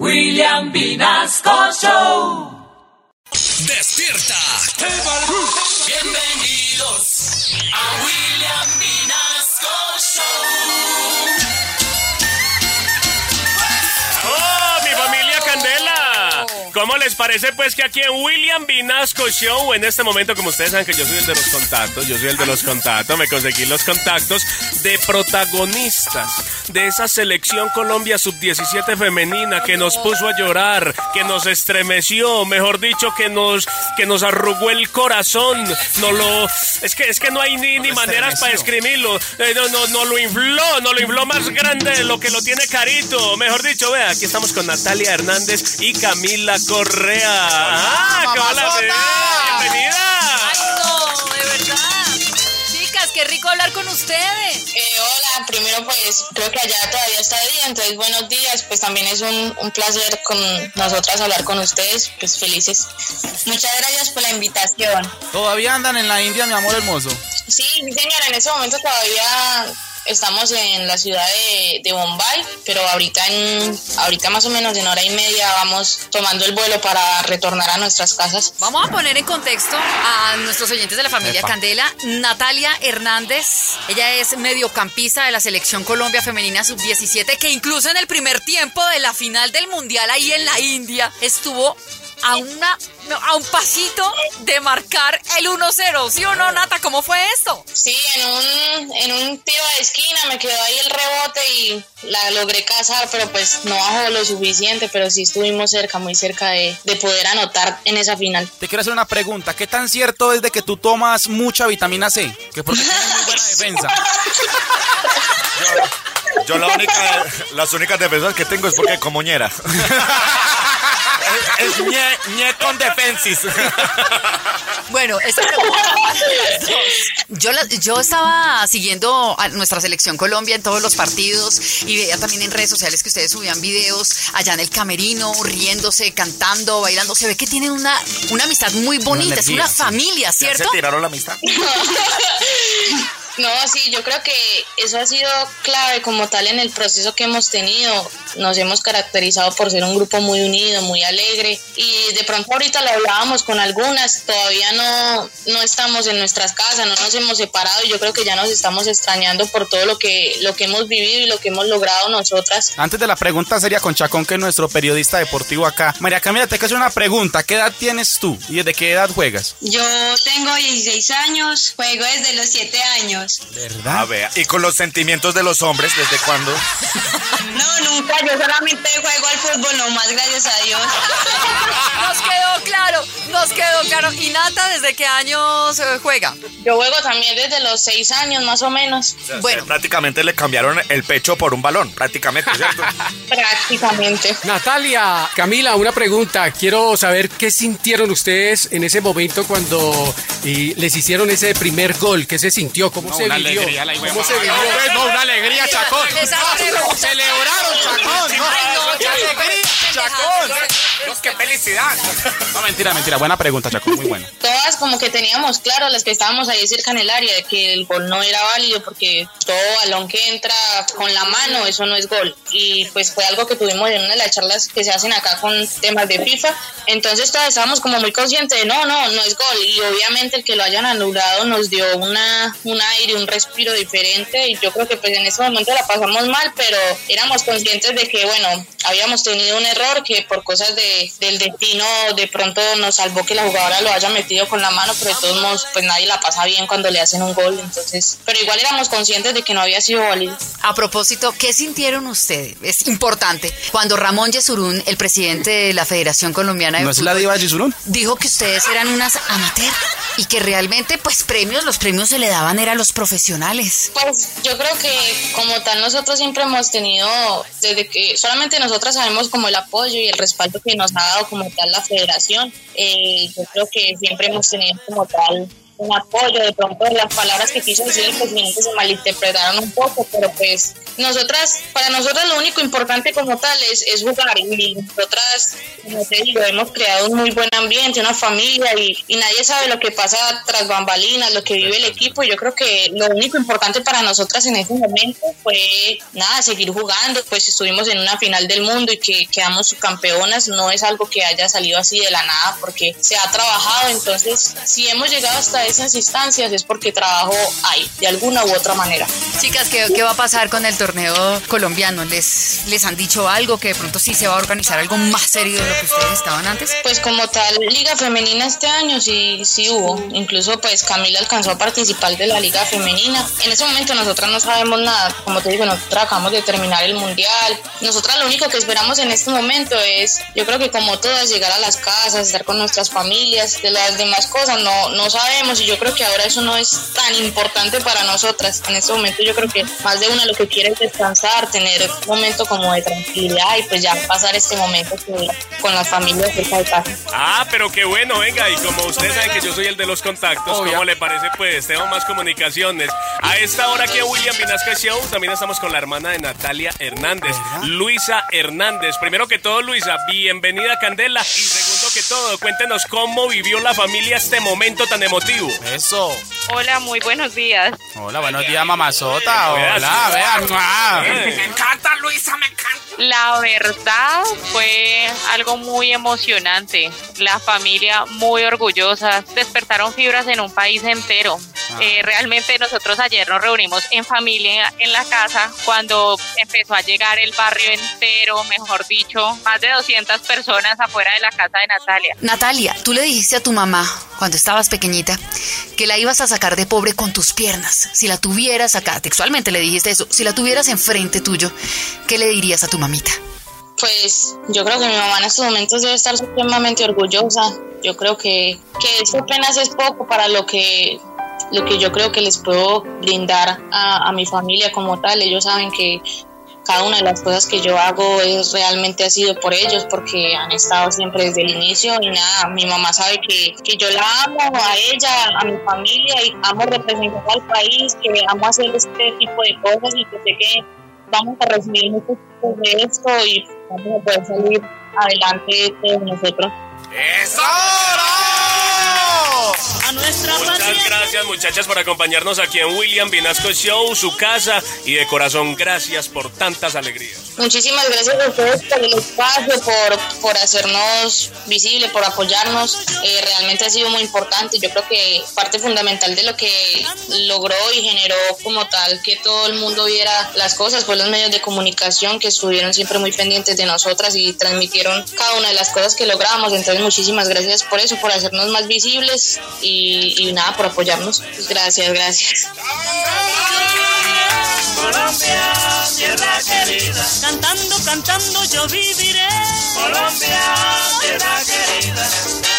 William Vinasco Show. ¡Despierta! Bienvenidos a William Vinasco Show. ¿Cómo les parece pues que aquí en William Vinasco Show, en este momento, como ustedes saben que yo soy el de los contactos, yo soy el de los contactos, me conseguí los contactos de protagonistas de esa selección Colombia sub-17 femenina que nos puso a llorar, que nos estremeció, mejor dicho, que nos, que nos arrugó el corazón, no lo... Es que, es que no hay ni, ni maneras para escribirlo, Eh, no, no, no lo infló, no lo infló más grande de lo que lo tiene Carito, mejor dicho, vea, aquí estamos con Natalia Hernández y Camila Correa. ¡Ah, ¡Bienvenida! Ay, no, de verdad. Chicas, qué rico hablar con ustedes. Eh, hola, primero pues creo que allá todavía está día, entonces buenos días, pues también es un, un placer con nosotras hablar con ustedes, pues felices. Muchas gracias por la invitación. Todavía andan en la India, mi amor hermoso. Sí, mi señora, en este momento todavía estamos en la ciudad de, de Bombay, pero ahorita en ahorita más o menos en hora y media vamos tomando el vuelo para retornar a nuestras casas. Vamos a poner en contexto a nuestros oyentes de la familia Epa. Candela. Natalia Hernández, ella es mediocampista de la selección Colombia Femenina Sub-17, que incluso en el primer tiempo de la final del Mundial ahí en la India estuvo a una no, a un pasito de marcar el 1-0. ¿Sí o no, Nata? ¿Cómo fue esto? Sí, en un, en un tiro de esquina me quedó ahí el rebote y la logré cazar, pero pues no bajó lo suficiente, pero sí estuvimos cerca, muy cerca de, de poder anotar en esa final. Te quiero hacer una pregunta. ¿Qué tan cierto es de que tú tomas mucha vitamina C? Que porque tienes muy buena defensa. Yo la única, las únicas defensas que tengo es porque como ñera. es es ñe, ñe con defensis. Bueno, esta pregunta va para las dos. Yo, la- yo estaba siguiendo a nuestra selección Colombia en todos los partidos y veía también en redes sociales que ustedes subían videos allá en el camerino, riéndose, cantando, bailando. Se ve que tienen una, una amistad muy bonita, es energía, una familia, ¿Ya se ¿cierto? tiraron la amistad? No, sí, yo creo que eso ha sido clave como tal en el proceso que hemos tenido. Nos hemos caracterizado por ser un grupo muy unido, muy alegre y de pronto ahorita lo hablábamos con algunas, todavía no, no estamos en nuestras casas, no nos hemos separado y yo creo que ya nos estamos extrañando por todo lo que, lo que hemos vivido y lo que hemos logrado nosotras. Antes de la pregunta sería con Chacón, que es nuestro periodista deportivo acá. María Camila, te quiero hacer una pregunta. ¿Qué edad tienes tú y desde qué edad juegas? Yo tengo 16 años, juego desde los 7 años. ¿Verdad? A ver, ¿y con los sentimientos de los hombres desde cuándo? No, nunca, yo solamente juego al fútbol nomás, gracias a Dios. Nos quedó claro, nos quedó claro. ¿Y Nata desde qué años juega? Yo juego también desde los seis años más o menos, O sea, Bueno. prácticamente le cambiaron el pecho por un balón, prácticamente, ¿cierto? prácticamente. Natalia, Camila, una pregunta. Quiero saber qué sintieron ustedes en ese momento cuando y les hicieron ese primer gol. ¿Qué se sintió? ¿Cómo No, se una vivió? alegría, la ¿Cómo se vivió? No, una alegría, Chacón. Celebraron, Chacón. No, Ay, no, qué Chacón, alegría, pero- Chacón. ¡Qué felicidad! No, mentira, mentira. Buena pregunta, Chacón. Muy buena. Todas como que teníamos claro, las que estábamos ahí cerca en el área, que el gol no era válido porque todo balón que entra con la mano, eso no es gol. Y pues fue algo que tuvimos en una de las charlas que se hacen acá con temas de FIFA. Entonces todas estábamos como muy conscientes de no, no, no es gol. Y obviamente el que lo hayan anulado nos dio una, un aire, un respiro diferente. Y yo creo que pues en ese momento la pasamos mal, pero éramos conscientes de que bueno, habíamos tenido un error que por cosas de, del destino de pronto nos salvó que la jugadora lo haya metido con la mano, pero de todos modos pues nadie la pasa bien cuando le hacen un gol, entonces, pero igual éramos conscientes de que no había sido válido. A propósito, ¿qué sintieron ustedes? Es importante. Cuando Ramón Yesurún, el presidente de la Federación Colombiana de ¿No es la Fútbol, diva de Gisurún? dijo que ustedes eran unas amateur y que realmente, pues, premios, los premios se le daban eran los profesionales. Pues yo creo que como tal nosotros siempre hemos tenido, desde que solamente nosotras sabemos como el apoyo y el respaldo que nos ha dado como tal la federación, eh, yo creo que siempre hemos tenido como tal un apoyo, de pronto las palabras que quiso decir el presidente se malinterpretaron un poco, pero pues nosotras, para nosotras lo único importante como tal es, es jugar y nosotras, como te digo, hemos creado un muy buen ambiente, una familia y, y nadie sabe lo que pasa tras bambalinas, lo que vive el equipo. Y yo creo que lo único importante para nosotras en ese momento fue nada, seguir jugando, pues estuvimos en una final del mundo y que quedamos campeonas, no es algo que haya salido así de la nada porque se ha trabajado, entonces si hemos llegado hasta esas instancias es porque trabajo ahí, de alguna u otra manera. Chicas, ¿qué, qué va a pasar con el torneo colombiano? ¿Les, ¿Les han dicho algo que de pronto sí se va a organizar algo más serio de lo que ustedes estaban antes? Pues como tal, Liga Femenina este año sí, sí hubo. Incluso pues Camila alcanzó a participar de la Liga Femenina. En ese momento nosotras no sabemos nada. Como te digo, nosotros acabamos de terminar el Mundial. Nosotras lo único que esperamos en este momento es, yo creo que como todas, llegar a las casas, estar con nuestras familias. De las demás cosas no, no sabemos y yo creo que ahora eso no es tan importante para nosotras. En este momento yo creo que más de una lo que quiere es descansar, tener un momento como de tranquilidad y pues ya pasar este momento que- con las familias cerca de casa. Ah, pero qué bueno, venga, y como ustedes saben que yo soy el de los contactos, Obvio. ¿cómo le parece? Pues tengo más comunicaciones. A esta hora aquí en William Vinasca Show también estamos con la hermana de Natalia Hernández, Luisa Hernández. Primero que todo, Luisa, bienvenida a Candela. Y que todo, cuéntenos cómo vivió la familia este momento tan emotivo. Eso. Hola, muy buenos días. Hola, buenos días, mamazota. Hola, vean. Eh, encanta, Luisa, me encanta. La verdad fue algo muy emocionante. La familia muy orgullosa. Despertaron fibras en un país entero. Eh, realmente nosotros ayer nos reunimos en familia en la casa cuando empezó a llegar el barrio entero, mejor dicho, más de 200 personas afuera de la casa de Natalia. Natalia, tú le dijiste a tu mamá cuando estabas pequeñita que la ibas a sacar de pobre con tus piernas. Si la tuvieras acá, textualmente le dijiste eso, si la tuvieras enfrente tuyo, ¿qué le dirías a tu mamita? Pues yo creo que mi mamá en estos momentos debe estar supremamente orgullosa. Yo creo que, que eso apenas es poco para lo que, lo que yo creo que les puedo brindar a, mi familia como tal. Ellos saben que cada una de las cosas que yo hago es realmente ha sido por ellos porque han estado siempre desde el inicio y nada, mi mamá sabe que, que yo la amo a ella, a mi familia y amo representar al país, que amo hacer este tipo de cosas y que sé que vamos a recibir muchos frutos de esto y vamos a poder salir adelante todos nosotros. ¡Eso! Nuestra Muchas paciencia. gracias muchachas por acompañarnos aquí en William Vinasco Show, su casa y de corazón gracias por tantas alegrías. Muchísimas gracias a ustedes por el espacio, por, por hacernos visible, por apoyarnos. Eh, realmente ha sido muy importante. Yo creo que parte fundamental de lo que logró y generó como tal que todo el mundo viera las cosas fue los medios de comunicación que estuvieron siempre muy pendientes de nosotras y transmitieron cada una de las cosas que logramos. Entonces muchísimas gracias por eso, por hacernos más visibles y, y nada, por apoyarnos. Gracias, gracias. Colombia, tierra querida. Cantando, cantando yo viviré. Colombia, tierra querida.